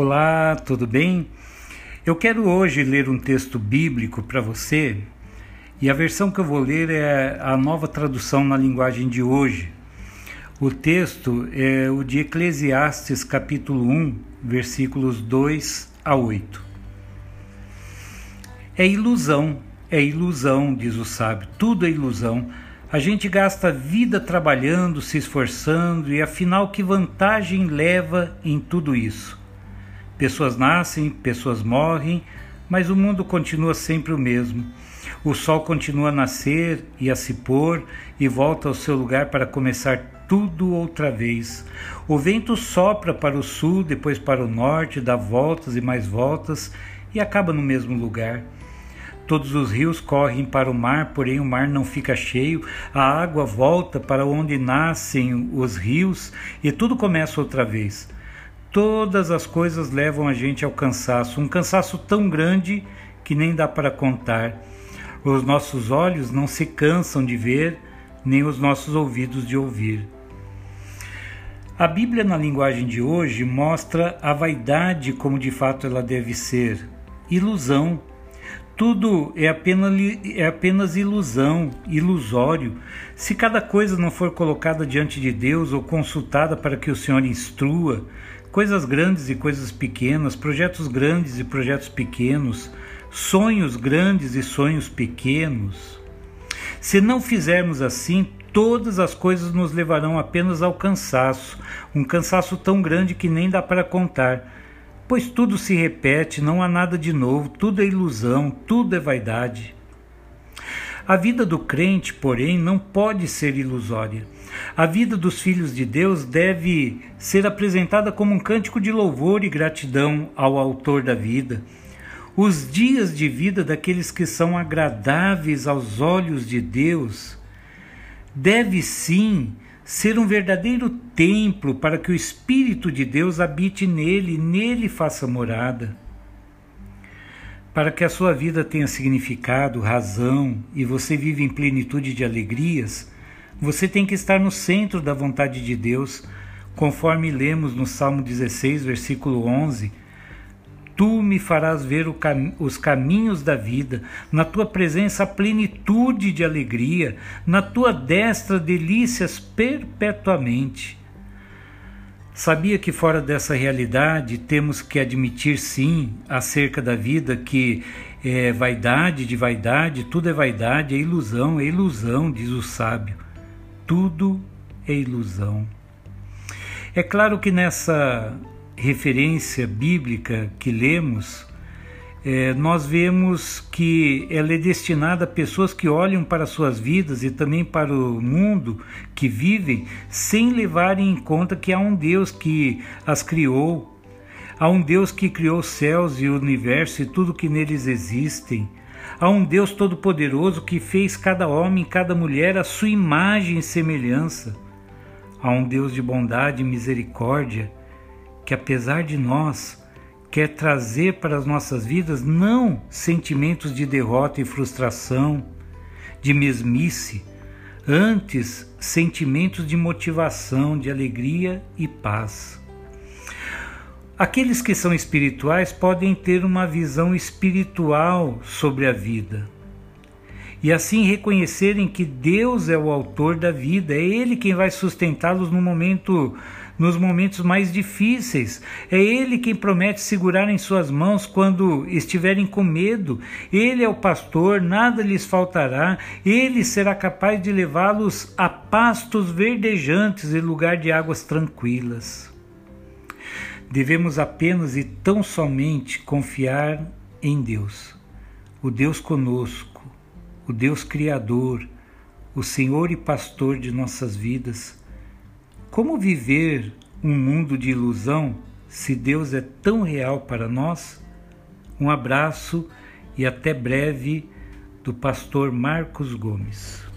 Olá, tudo bem? Eu quero hoje ler um texto bíblico para você e a versão que eu vou ler é a nova tradução na linguagem de hoje. O texto é o de Eclesiastes, capítulo 1, versículos 2 a 8. É ilusão, é ilusão, diz o sábio, tudo é ilusão. A gente gasta vida trabalhando, se esforçando e afinal que vantagem leva em tudo isso? Pessoas nascem, pessoas morrem, mas o mundo continua sempre o mesmo. O sol continua a nascer e a se pôr e volta ao seu lugar para começar tudo outra vez. O vento sopra para o sul, depois para o norte, dá voltas e mais voltas e acaba no mesmo lugar. Todos os rios correm para o mar, porém o mar não fica cheio, a água volta para onde nascem os rios e tudo começa outra vez. Todas as coisas levam a gente ao cansaço, um cansaço tão grande que nem dá para contar. Os nossos olhos não se cansam de ver, nem os nossos ouvidos de ouvir. A Bíblia, na linguagem de hoje, mostra a vaidade como de fato ela deve ser ilusão. Tudo é apenas, é apenas ilusão, ilusório. Se cada coisa não for colocada diante de Deus ou consultada para que o Senhor instrua, coisas grandes e coisas pequenas, projetos grandes e projetos pequenos, sonhos grandes e sonhos pequenos. Se não fizermos assim, todas as coisas nos levarão apenas ao cansaço, um cansaço tão grande que nem dá para contar. Pois tudo se repete, não há nada de novo, tudo é ilusão, tudo é vaidade. A vida do crente, porém, não pode ser ilusória. A vida dos filhos de Deus deve ser apresentada como um cântico de louvor e gratidão ao Autor da vida. Os dias de vida daqueles que são agradáveis aos olhos de Deus deve sim ser um verdadeiro templo para que o Espírito de Deus habite nele e nele faça morada. Para que a sua vida tenha significado, razão e você viva em plenitude de alegrias, você tem que estar no centro da vontade de Deus, conforme lemos no Salmo 16, versículo 11. Tu me farás ver cam os caminhos da vida, na tua presença a plenitude de alegria, na tua destra delícias perpetuamente. Sabia que fora dessa realidade temos que admitir sim acerca da vida que é vaidade de vaidade, tudo é vaidade, é ilusão, é ilusão, diz o sábio tudo é ilusão. É claro que nessa referência bíblica que lemos, é, nós vemos que ela é destinada a pessoas que olham para suas vidas e também para o mundo que vivem sem levarem em conta que há um Deus que as criou, há um Deus que criou os céus e o universo e tudo que neles existem, Há um Deus Todo-Poderoso que fez cada homem e cada mulher a sua imagem e semelhança. Há um Deus de bondade e misericórdia que, apesar de nós, quer trazer para as nossas vidas não sentimentos de derrota e frustração, de mesmice, antes sentimentos de motivação, de alegria e paz. Aqueles que são espirituais podem ter uma visão espiritual sobre a vida e assim reconhecerem que Deus é o autor da vida, é Ele quem vai sustentá-los no momento, nos momentos mais difíceis, é Ele quem promete segurar em suas mãos quando estiverem com medo. Ele é o pastor, nada lhes faltará. Ele será capaz de levá-los a pastos verdejantes em lugar de águas tranquilas. Devemos apenas e tão somente confiar em Deus, o Deus conosco, o Deus Criador, o Senhor e Pastor de nossas vidas. Como viver um mundo de ilusão se Deus é tão real para nós? Um abraço e até breve do pastor Marcos Gomes.